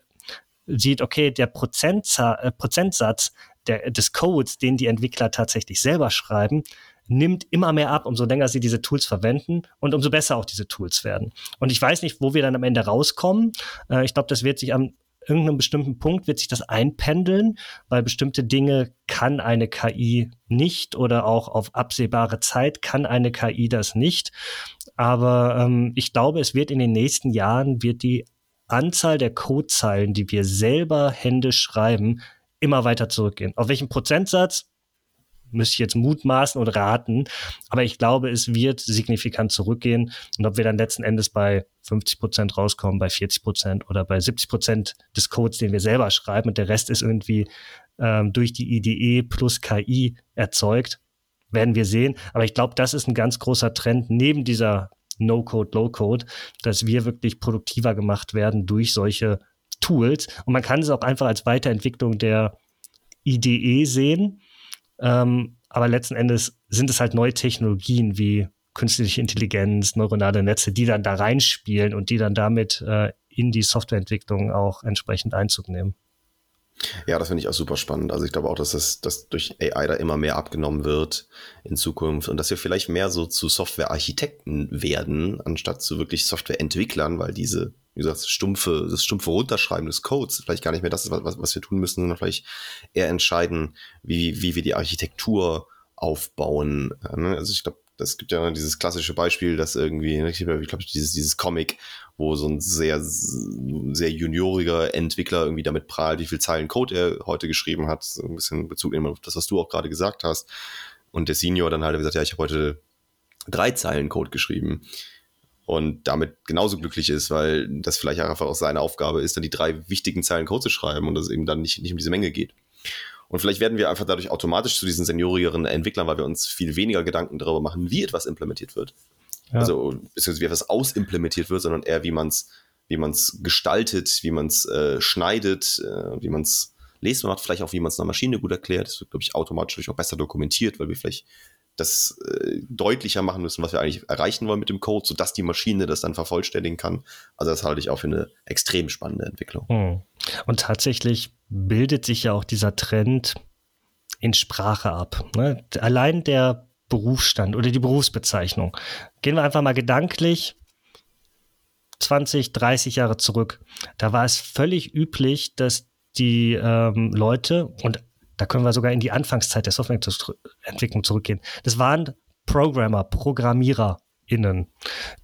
sieht, okay, der Prozentza äh, Prozentsatz der, des Codes, den die Entwickler tatsächlich selber schreiben, nimmt immer mehr ab, umso länger sie diese Tools verwenden und umso besser auch diese Tools werden. Und ich weiß nicht, wo wir dann am Ende rauskommen. Äh, ich glaube, das wird sich am irgendeinem bestimmten Punkt wird sich das einpendeln, weil bestimmte Dinge kann eine KI nicht oder auch auf absehbare Zeit kann eine KI das nicht. Aber ähm, ich glaube, es wird in den nächsten Jahren wird die Anzahl der Codezeilen, die wir selber händisch schreiben, immer weiter zurückgehen. Auf welchen Prozentsatz? Müsste ich jetzt mutmaßen und raten. Aber ich glaube, es wird signifikant zurückgehen. Und ob wir dann letzten Endes bei 50 Prozent rauskommen, bei 40 Prozent oder bei 70 Prozent des Codes, den wir selber schreiben und der Rest ist irgendwie ähm, durch die IDE plus KI erzeugt, werden wir sehen. Aber ich glaube, das ist ein ganz großer Trend neben dieser No-Code, Low-Code, dass wir wirklich produktiver gemacht werden durch solche Tools. Und man kann es auch einfach als Weiterentwicklung der IDE sehen. Ähm, aber letzten Endes sind es halt neue Technologien wie künstliche Intelligenz, neuronale Netze, die dann da reinspielen und die dann damit äh, in die Softwareentwicklung auch entsprechend Einzug nehmen. Ja, das finde ich auch super spannend. Also ich glaube auch, dass das dass durch AI da immer mehr abgenommen wird in Zukunft und dass wir vielleicht mehr so zu Softwarearchitekten werden, anstatt zu wirklich Softwareentwicklern, weil diese wie gesagt, stumpfe, das stumpfe Runterschreiben des Codes vielleicht gar nicht mehr das ist, was, was wir tun müssen, sondern vielleicht eher entscheiden, wie, wie wir die Architektur aufbauen. Ne? Also ich glaube, das gibt ja dieses klassische Beispiel, dass irgendwie, ne, ich glaube, dieses, dieses Comic, wo so ein sehr, sehr junioriger Entwickler irgendwie damit prahlt, wie viel Zeilen Code er heute geschrieben hat, so ein bisschen Bezug nehmen auf das, was du auch gerade gesagt hast. Und der Senior dann halt gesagt, ja, ich habe heute drei Zeilen Code geschrieben und damit genauso glücklich ist, weil das vielleicht einfach auch seine Aufgabe ist, dann die drei wichtigen Zeilen Code zu schreiben und es eben dann nicht, nicht um diese Menge geht. Und vielleicht werden wir einfach dadurch automatisch zu diesen seniorigeren Entwicklern, weil wir uns viel weniger Gedanken darüber machen, wie etwas implementiert wird. Ja. Also, beziehungsweise wie etwas ausimplementiert wird, sondern eher, wie man es wie man's gestaltet, wie man es äh, schneidet, äh, wie man es lesbar macht, vielleicht auch, wie man es einer Maschine gut erklärt. Das wird, glaube ich, automatisch auch besser dokumentiert, weil wir vielleicht das äh, deutlicher machen müssen, was wir eigentlich erreichen wollen mit dem Code, sodass die Maschine das dann vervollständigen kann. Also das halte ich auch für eine extrem spannende Entwicklung. Hm. Und tatsächlich bildet sich ja auch dieser Trend in Sprache ab. Ne? Allein der Berufsstand oder die Berufsbezeichnung. Gehen wir einfach mal gedanklich 20, 30 Jahre zurück. Da war es völlig üblich, dass die ähm, Leute und da können wir sogar in die Anfangszeit der Softwareentwicklung zurückgehen. Das waren Programmer, ProgrammiererInnen,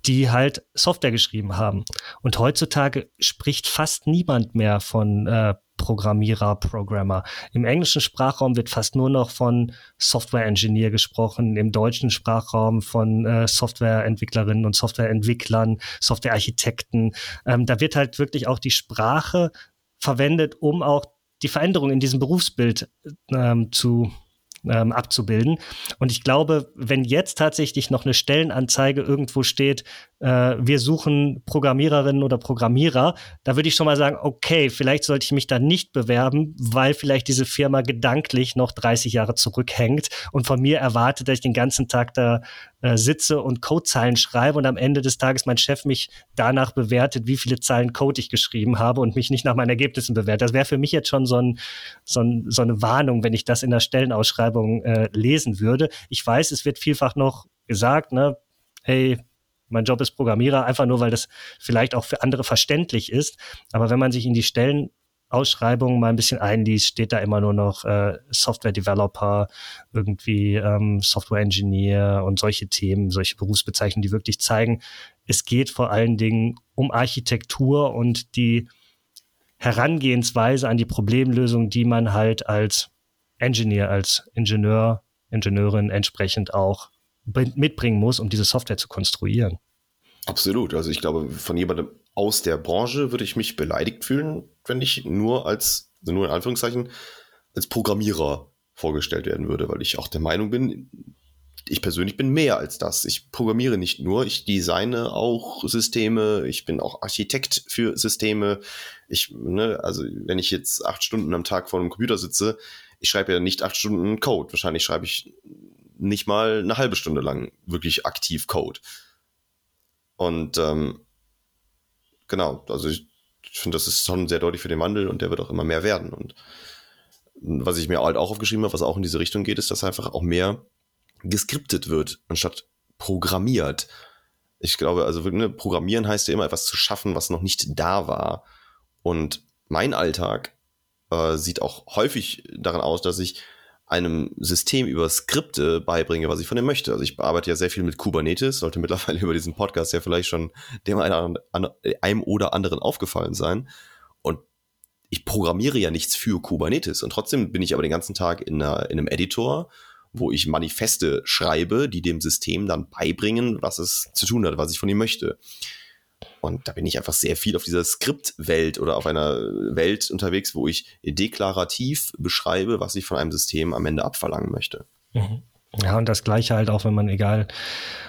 die halt Software geschrieben haben. Und heutzutage spricht fast niemand mehr von äh, Programmierer, Programmer. Im englischen Sprachraum wird fast nur noch von Software Engineer gesprochen, im deutschen Sprachraum von äh, Softwareentwicklerinnen und Softwareentwicklern, Softwarearchitekten. Ähm, da wird halt wirklich auch die Sprache verwendet, um auch die Veränderung in diesem Berufsbild ähm, zu ähm, abzubilden. Und ich glaube, wenn jetzt tatsächlich noch eine Stellenanzeige irgendwo steht, äh, wir suchen Programmiererinnen oder Programmierer, da würde ich schon mal sagen, okay, vielleicht sollte ich mich da nicht bewerben, weil vielleicht diese Firma gedanklich noch 30 Jahre zurückhängt und von mir erwartet, dass ich den ganzen Tag da äh, sitze und Codezeilen schreibe und am Ende des Tages mein Chef mich danach bewertet, wie viele Zeilen Code ich geschrieben habe und mich nicht nach meinen Ergebnissen bewertet. Das wäre für mich jetzt schon so, ein, so, ein, so eine Warnung, wenn ich das in der Stellenausschreibung äh, lesen würde. Ich weiß, es wird vielfach noch gesagt, ne, hey, mein Job ist Programmierer, einfach nur, weil das vielleicht auch für andere verständlich ist. Aber wenn man sich in die Stellenausschreibungen mal ein bisschen einliest, steht da immer nur noch äh, Software Developer, irgendwie ähm, Software Engineer und solche Themen, solche Berufsbezeichnungen, die wirklich zeigen, es geht vor allen Dingen um Architektur und die Herangehensweise an die Problemlösung, die man halt als Engineer, als Ingenieur, Ingenieurin entsprechend auch mitbringen muss, um diese Software zu konstruieren. Absolut. Also ich glaube, von jemandem aus der Branche würde ich mich beleidigt fühlen, wenn ich nur als, also nur in Anführungszeichen, als Programmierer vorgestellt werden würde, weil ich auch der Meinung bin, ich persönlich bin mehr als das. Ich programmiere nicht nur, ich designe auch Systeme, ich bin auch Architekt für Systeme. Ich, ne, also wenn ich jetzt acht Stunden am Tag vor einem Computer sitze, ich schreibe ja nicht acht Stunden Code. Wahrscheinlich schreibe ich nicht mal eine halbe Stunde lang wirklich aktiv Code. Und ähm, genau, also ich, finde, das ist schon sehr deutlich für den Wandel und der wird auch immer mehr werden. Und was ich mir halt auch aufgeschrieben habe, was auch in diese Richtung geht, ist, dass einfach auch mehr geskriptet wird, anstatt programmiert. Ich glaube, also ne, Programmieren heißt ja immer etwas zu schaffen, was noch nicht da war. Und mein Alltag äh, sieht auch häufig daran aus, dass ich einem System über Skripte beibringe, was ich von ihm möchte. Also ich arbeite ja sehr viel mit Kubernetes, sollte mittlerweile über diesen Podcast ja vielleicht schon dem einem oder anderen aufgefallen sein. Und ich programmiere ja nichts für Kubernetes. Und trotzdem bin ich aber den ganzen Tag in, einer, in einem Editor wo ich Manifeste schreibe, die dem System dann beibringen, was es zu tun hat, was ich von ihm möchte. Und da bin ich einfach sehr viel auf dieser Skriptwelt oder auf einer Welt unterwegs, wo ich deklarativ beschreibe, was ich von einem System am Ende abverlangen möchte. Mhm. Ja, und das Gleiche halt auch, wenn man, egal,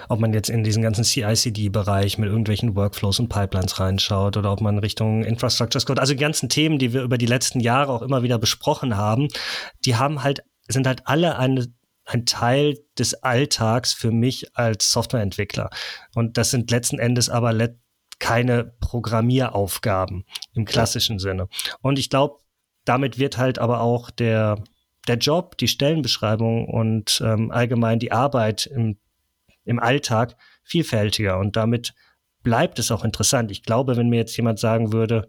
ob man jetzt in diesen ganzen CI-CD-Bereich mit irgendwelchen Workflows und Pipelines reinschaut oder ob man Richtung Infrastructure Code, also die ganzen Themen, die wir über die letzten Jahre auch immer wieder besprochen haben, die haben halt, sind halt alle eine ein Teil des Alltags für mich als Softwareentwickler. Und das sind letzten Endes aber let keine Programmieraufgaben im klassischen ja. Sinne. Und ich glaube, damit wird halt aber auch der, der Job, die Stellenbeschreibung und ähm, allgemein die Arbeit im, im Alltag vielfältiger. Und damit bleibt es auch interessant. Ich glaube, wenn mir jetzt jemand sagen würde,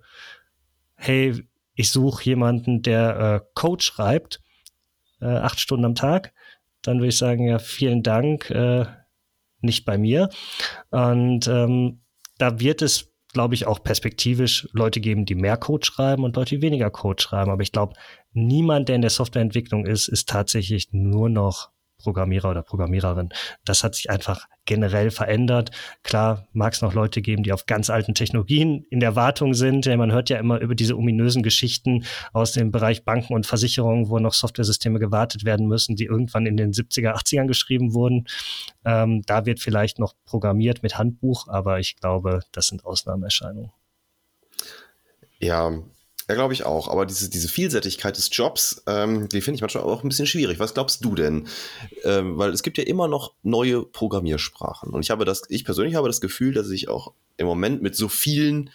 hey, ich suche jemanden, der äh, Code schreibt, äh, acht Stunden am Tag, dann würde ich sagen, ja, vielen Dank, äh, nicht bei mir. Und ähm, da wird es, glaube ich, auch perspektivisch Leute geben, die mehr Code schreiben und Leute, die weniger Code schreiben. Aber ich glaube, niemand, der in der Softwareentwicklung ist, ist tatsächlich nur noch Programmierer oder Programmiererin. Das hat sich einfach generell verändert. Klar mag es noch Leute geben, die auf ganz alten Technologien in der Wartung sind. Man hört ja immer über diese ominösen Geschichten aus dem Bereich Banken und Versicherungen, wo noch Softwaresysteme gewartet werden müssen, die irgendwann in den 70er, 80ern geschrieben wurden. Ähm, da wird vielleicht noch programmiert mit Handbuch, aber ich glaube, das sind Ausnahmeerscheinungen. Ja, ja, glaube ich auch. Aber diese, diese Vielseitigkeit des Jobs, ähm, die finde ich manchmal auch ein bisschen schwierig. Was glaubst du denn? Ähm, weil es gibt ja immer noch neue Programmiersprachen. Und ich habe das, ich persönlich habe das Gefühl, dass ich auch im Moment mit so vielen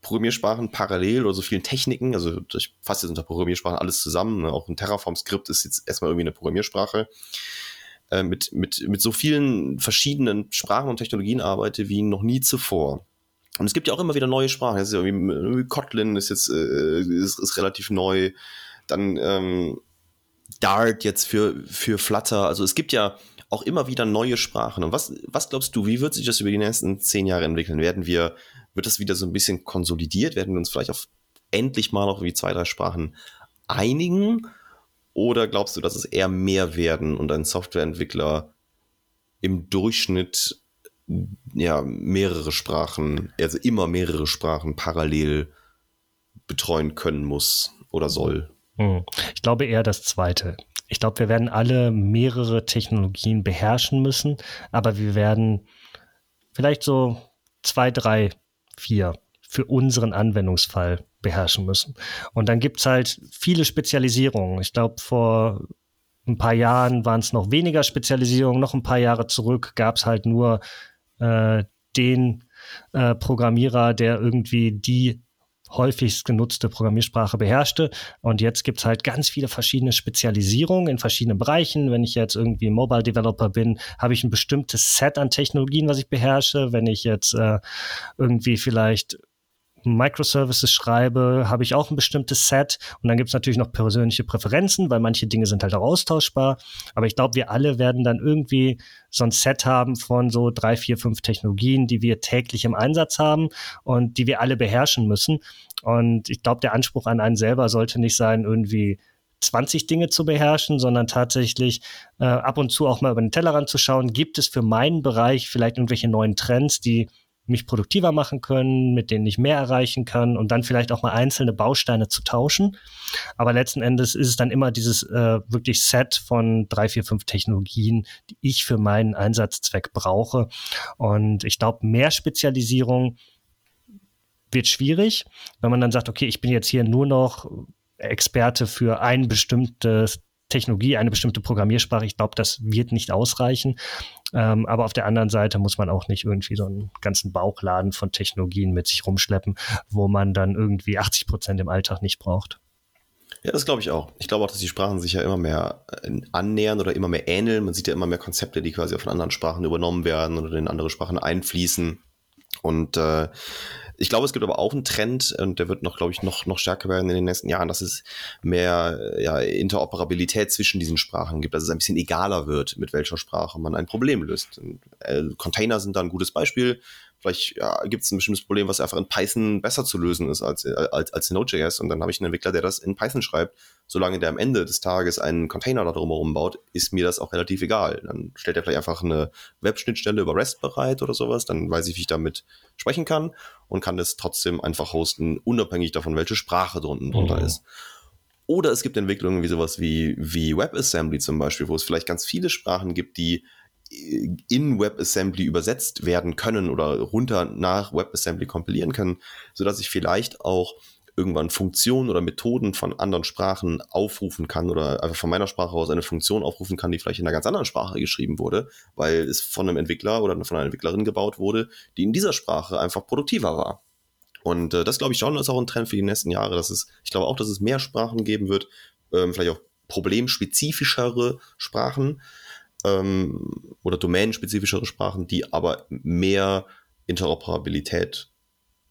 Programmiersprachen parallel oder so vielen Techniken, also ich fasse jetzt unter Programmiersprachen alles zusammen, ne? auch ein Terraform-Skript ist jetzt erstmal irgendwie eine Programmiersprache, äh, mit, mit, mit so vielen verschiedenen Sprachen und Technologien arbeite wie noch nie zuvor. Und es gibt ja auch immer wieder neue Sprachen. Ist irgendwie, Kotlin ist jetzt äh, ist, ist relativ neu. Dann ähm, Dart jetzt für, für Flutter. Also es gibt ja auch immer wieder neue Sprachen. Und was, was glaubst du, wie wird sich das über die nächsten zehn Jahre entwickeln? Werden wir, wird das wieder so ein bisschen konsolidiert? Werden wir uns vielleicht auf endlich mal noch wie zwei, drei Sprachen einigen? Oder glaubst du, dass es eher mehr werden und ein Softwareentwickler im Durchschnitt ja, mehrere Sprachen, also immer mehrere Sprachen parallel betreuen können muss oder soll. Hm. Ich glaube eher das Zweite. Ich glaube, wir werden alle mehrere Technologien beherrschen müssen, aber wir werden vielleicht so zwei, drei, vier für unseren Anwendungsfall beherrschen müssen. Und dann gibt es halt viele Spezialisierungen. Ich glaube, vor ein paar Jahren waren es noch weniger Spezialisierungen, noch ein paar Jahre zurück gab es halt nur äh, den äh, Programmierer, der irgendwie die häufigst genutzte Programmiersprache beherrschte. Und jetzt gibt's halt ganz viele verschiedene Spezialisierungen in verschiedenen Bereichen. Wenn ich jetzt irgendwie Mobile Developer bin, habe ich ein bestimmtes Set an Technologien, was ich beherrsche. Wenn ich jetzt äh, irgendwie vielleicht Microservices schreibe, habe ich auch ein bestimmtes Set. Und dann gibt es natürlich noch persönliche Präferenzen, weil manche Dinge sind halt auch austauschbar. Aber ich glaube, wir alle werden dann irgendwie so ein Set haben von so drei, vier, fünf Technologien, die wir täglich im Einsatz haben und die wir alle beherrschen müssen. Und ich glaube, der Anspruch an einen selber sollte nicht sein, irgendwie 20 Dinge zu beherrschen, sondern tatsächlich äh, ab und zu auch mal über den Tellerrand zu schauen, gibt es für meinen Bereich vielleicht irgendwelche neuen Trends, die mich produktiver machen können, mit denen ich mehr erreichen kann und dann vielleicht auch mal einzelne Bausteine zu tauschen. Aber letzten Endes ist es dann immer dieses äh, wirklich Set von drei, vier, fünf Technologien, die ich für meinen Einsatzzweck brauche. Und ich glaube, mehr Spezialisierung wird schwierig, wenn man dann sagt, okay, ich bin jetzt hier nur noch Experte für ein bestimmtes Technologie, eine bestimmte Programmiersprache. Ich glaube, das wird nicht ausreichen. Ähm, aber auf der anderen Seite muss man auch nicht irgendwie so einen ganzen Bauchladen von Technologien mit sich rumschleppen, wo man dann irgendwie 80 Prozent im Alltag nicht braucht. Ja, das glaube ich auch. Ich glaube auch, dass die Sprachen sich ja immer mehr äh, annähern oder immer mehr ähneln. Man sieht ja immer mehr Konzepte, die quasi von anderen Sprachen übernommen werden oder in andere Sprachen einfließen. Und äh, ich glaube, es gibt aber auch einen Trend, und der wird noch, glaube ich, noch, noch stärker werden in den nächsten Jahren, dass es mehr ja, Interoperabilität zwischen diesen Sprachen gibt, dass es ein bisschen egaler wird, mit welcher Sprache man ein Problem löst. Und, äh, Container sind da ein gutes Beispiel. Vielleicht ja, gibt es ein bestimmtes Problem, was einfach in Python besser zu lösen ist als, als, als in Node.js. Und dann habe ich einen Entwickler, der das in Python schreibt. Solange der am Ende des Tages einen Container da drumherum baut, ist mir das auch relativ egal. Dann stellt er vielleicht einfach eine Webschnittstelle über REST bereit oder sowas. Dann weiß ich, wie ich damit sprechen kann und kann das trotzdem einfach hosten, unabhängig davon, welche Sprache drunten drunter mhm. ist. Oder es gibt Entwicklungen wie sowas wie, wie WebAssembly zum Beispiel, wo es vielleicht ganz viele Sprachen gibt, die in WebAssembly übersetzt werden können oder runter nach WebAssembly kompilieren können, sodass ich vielleicht auch irgendwann Funktionen oder Methoden von anderen Sprachen aufrufen kann oder einfach von meiner Sprache aus eine Funktion aufrufen kann, die vielleicht in einer ganz anderen Sprache geschrieben wurde, weil es von einem Entwickler oder von einer Entwicklerin gebaut wurde, die in dieser Sprache einfach produktiver war. Und äh, das glaube ich schon ist auch ein Trend für die nächsten Jahre. Dass es, ich glaube auch, dass es mehr Sprachen geben wird, ähm, vielleicht auch problemspezifischere Sprachen, ähm, oder domänenspezifischere Sprachen, die aber mehr Interoperabilität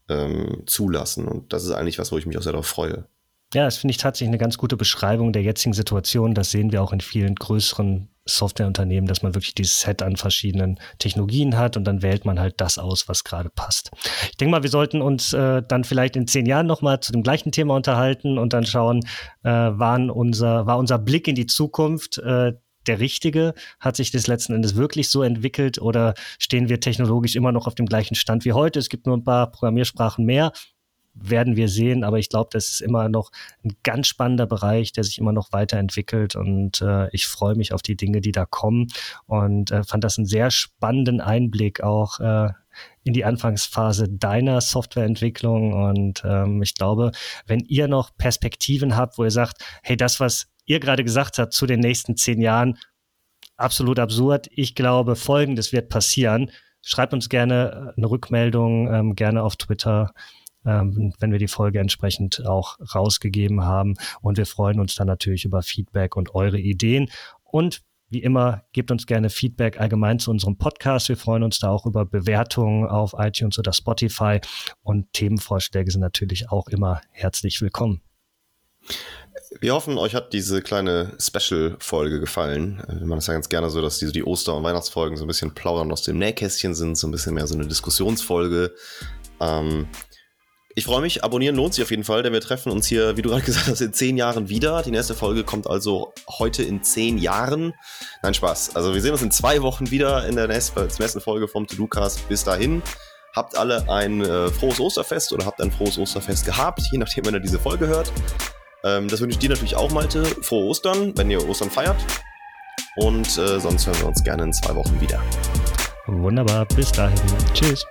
ähm, zulassen. Und das ist eigentlich was, wo ich mich auch sehr darauf freue. Ja, das finde ich tatsächlich eine ganz gute Beschreibung der jetzigen Situation. Das sehen wir auch in vielen größeren Softwareunternehmen, dass man wirklich dieses Set an verschiedenen Technologien hat und dann wählt man halt das aus, was gerade passt. Ich denke mal, wir sollten uns äh, dann vielleicht in zehn Jahren nochmal zu dem gleichen Thema unterhalten und dann schauen, äh, waren unser, war unser Blick in die Zukunft äh, der richtige? Hat sich das letzten Endes wirklich so entwickelt oder stehen wir technologisch immer noch auf dem gleichen Stand wie heute? Es gibt nur ein paar Programmiersprachen mehr. Werden wir sehen, aber ich glaube, das ist immer noch ein ganz spannender Bereich, der sich immer noch weiterentwickelt und äh, ich freue mich auf die Dinge, die da kommen und äh, fand das einen sehr spannenden Einblick auch äh, in die Anfangsphase deiner Softwareentwicklung. Und ähm, ich glaube, wenn ihr noch Perspektiven habt, wo ihr sagt, hey, das, was ihr gerade gesagt habt zu den nächsten zehn Jahren, absolut absurd. Ich glaube, Folgendes wird passieren. Schreibt uns gerne äh, eine Rückmeldung, ähm, gerne auf Twitter, ähm, wenn wir die Folge entsprechend auch rausgegeben haben. Und wir freuen uns dann natürlich über Feedback und eure Ideen. Und wie immer, gebt uns gerne Feedback allgemein zu unserem Podcast. Wir freuen uns da auch über Bewertungen auf iTunes oder Spotify. Und Themenvorschläge sind natürlich auch immer herzlich willkommen. Wir hoffen, euch hat diese kleine Special-Folge gefallen. Wir machen es ja ganz gerne so, dass diese, die Oster- und Weihnachtsfolgen so ein bisschen plaudern aus dem Nähkästchen sind, so ein bisschen mehr so eine Diskussionsfolge. Ähm, ich freue mich, abonnieren lohnt sich auf jeden Fall, denn wir treffen uns hier, wie du gerade gesagt hast, in zehn Jahren wieder. Die nächste Folge kommt also heute in zehn Jahren. Nein, Spaß. Also wir sehen uns in zwei Wochen wieder in der nächsten, nächsten Folge vom To-Do-Cast. Bis dahin, habt alle ein äh, frohes Osterfest oder habt ein frohes Osterfest gehabt, je nachdem, wenn ihr diese Folge hört. Ähm, das wünsche ich dir natürlich auch, Malte. Frohe Ostern, wenn ihr Ostern feiert. Und äh, sonst hören wir uns gerne in zwei Wochen wieder. Wunderbar, bis dahin. Tschüss.